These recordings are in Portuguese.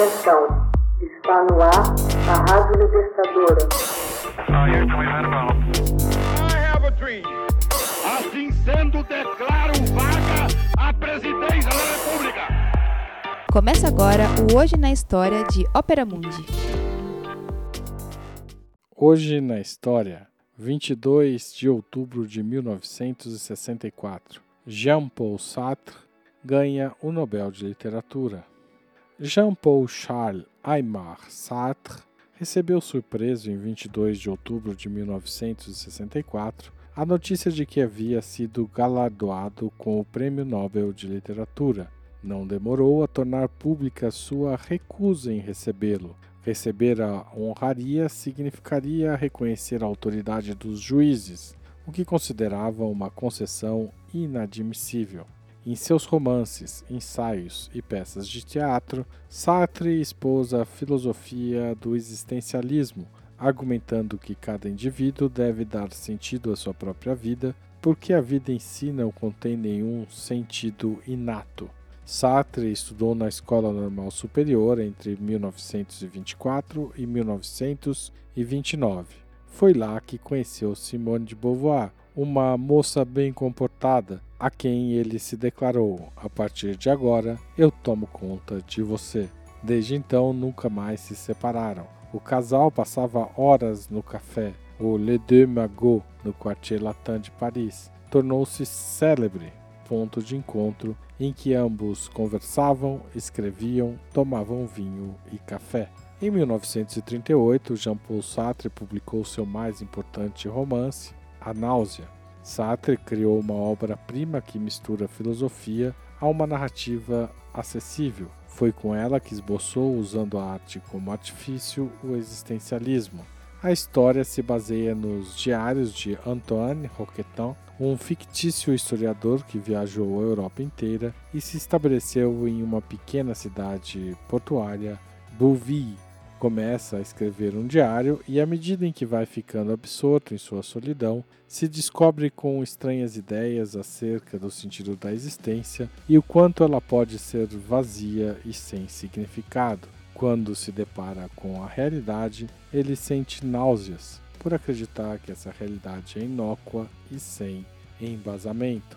Atenção, está no ar a Rádio Libertadora. Assim sendo, declaro vaga a presidência da República. Começa agora o Hoje na História de Ópera Mundi. Hoje na História, 22 de outubro de 1964, Jean-Paul Sartre ganha o Nobel de Literatura. Jean-Paul Charles Aymar Sartre recebeu surpreso em 22 de outubro de 1964 a notícia de que havia sido galardoado com o Prêmio Nobel de Literatura. Não demorou a tornar pública sua recusa em recebê-lo. Receber a honraria significaria reconhecer a autoridade dos juízes, o que considerava uma concessão inadmissível. Em seus romances, ensaios e peças de teatro, Sartre expôs a filosofia do existencialismo, argumentando que cada indivíduo deve dar sentido à sua própria vida, porque a vida em si não contém nenhum sentido inato. Sartre estudou na Escola Normal Superior entre 1924 e 1929. Foi lá que conheceu Simone de Beauvoir, uma moça bem comportada, a quem ele se declarou: A partir de agora, eu tomo conta de você. Desde então, nunca mais se separaram. O casal passava horas no café, o Les Deux Magots, no Quartier Latin de Paris. Tornou-se célebre ponto de encontro em que ambos conversavam, escreviam, tomavam vinho e café. Em 1938, Jean-Paul Sartre publicou seu mais importante romance, A Náusea. Sartre criou uma obra-prima que mistura filosofia a uma narrativa acessível. Foi com ela que esboçou, usando a arte como artifício, o existencialismo. A história se baseia nos diários de Antoine Roquetan, um fictício historiador que viajou a Europa inteira e se estabeleceu em uma pequena cidade portuária, Bouville. Começa a escrever um diário e, à medida em que vai ficando absorto em sua solidão, se descobre com estranhas ideias acerca do sentido da existência e o quanto ela pode ser vazia e sem significado. Quando se depara com a realidade, ele sente náuseas por acreditar que essa realidade é inócua e sem embasamento.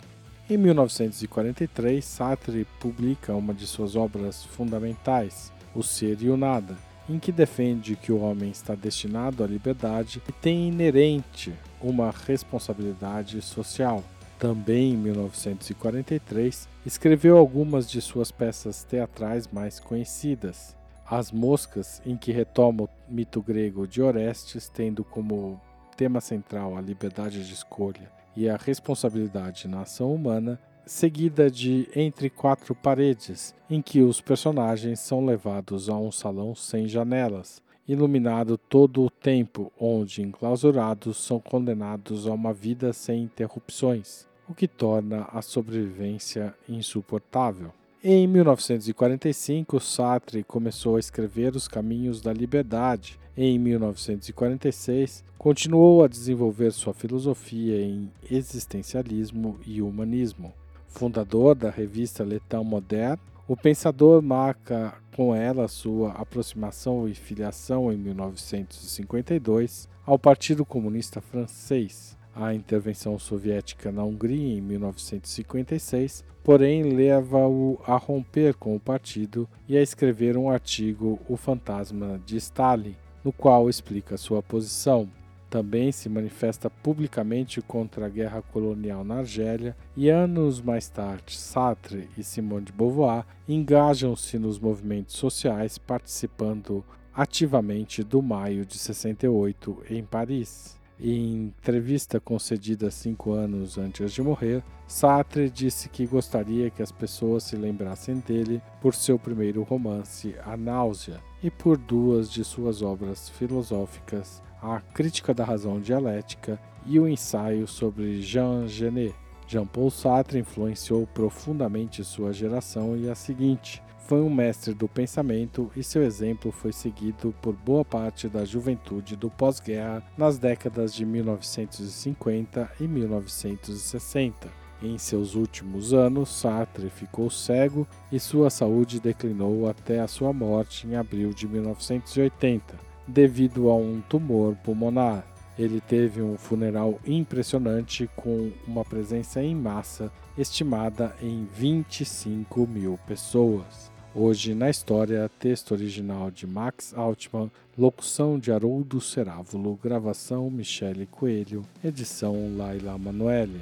Em 1943, Sartre publica uma de suas obras fundamentais, O Ser e o Nada, em que defende que o homem está destinado à liberdade e tem inerente uma responsabilidade social. Também em 1943, escreveu algumas de suas peças teatrais mais conhecidas. As Moscas, em que retoma o mito grego de Orestes, tendo como tema central a liberdade de escolha e a responsabilidade na ação humana, seguida de Entre Quatro Paredes, em que os personagens são levados a um salão sem janelas, iluminado todo o tempo, onde, enclausurados, são condenados a uma vida sem interrupções, o que torna a sobrevivência insuportável. Em 1945, Sartre começou a escrever Os Caminhos da Liberdade. Em 1946, continuou a desenvolver sua filosofia em existencialismo e humanismo. Fundador da revista Le Temps Moderne, o pensador marca com ela sua aproximação e filiação em 1952 ao Partido Comunista Francês. A intervenção soviética na Hungria em 1956 porém leva-o a romper com o partido e a escrever um artigo O Fantasma de Stalin, no qual explica sua posição. Também se manifesta publicamente contra a guerra colonial na Argélia e anos mais tarde Sartre e Simone de Beauvoir engajam-se nos movimentos sociais participando ativamente do Maio de 68 em Paris. Em entrevista concedida cinco anos antes de morrer, Sartre disse que gostaria que as pessoas se lembrassem dele por seu primeiro romance, A Náusea, e por duas de suas obras filosóficas, A Crítica da Razão Dialética e o ensaio sobre Jean Genet. Jean-Paul Sartre influenciou profundamente sua geração e a seguinte, foi um mestre do pensamento e seu exemplo foi seguido por boa parte da juventude do pós-guerra nas décadas de 1950 e 1960. Em seus últimos anos, Sartre ficou cego e sua saúde declinou até a sua morte em abril de 1980, devido a um tumor pulmonar. Ele teve um funeral impressionante com uma presença em massa estimada em 25 mil pessoas. Hoje na história, texto original de Max Altman, locução de Haroldo Cerávulo, gravação Michele Coelho, edição Laila Manoeli.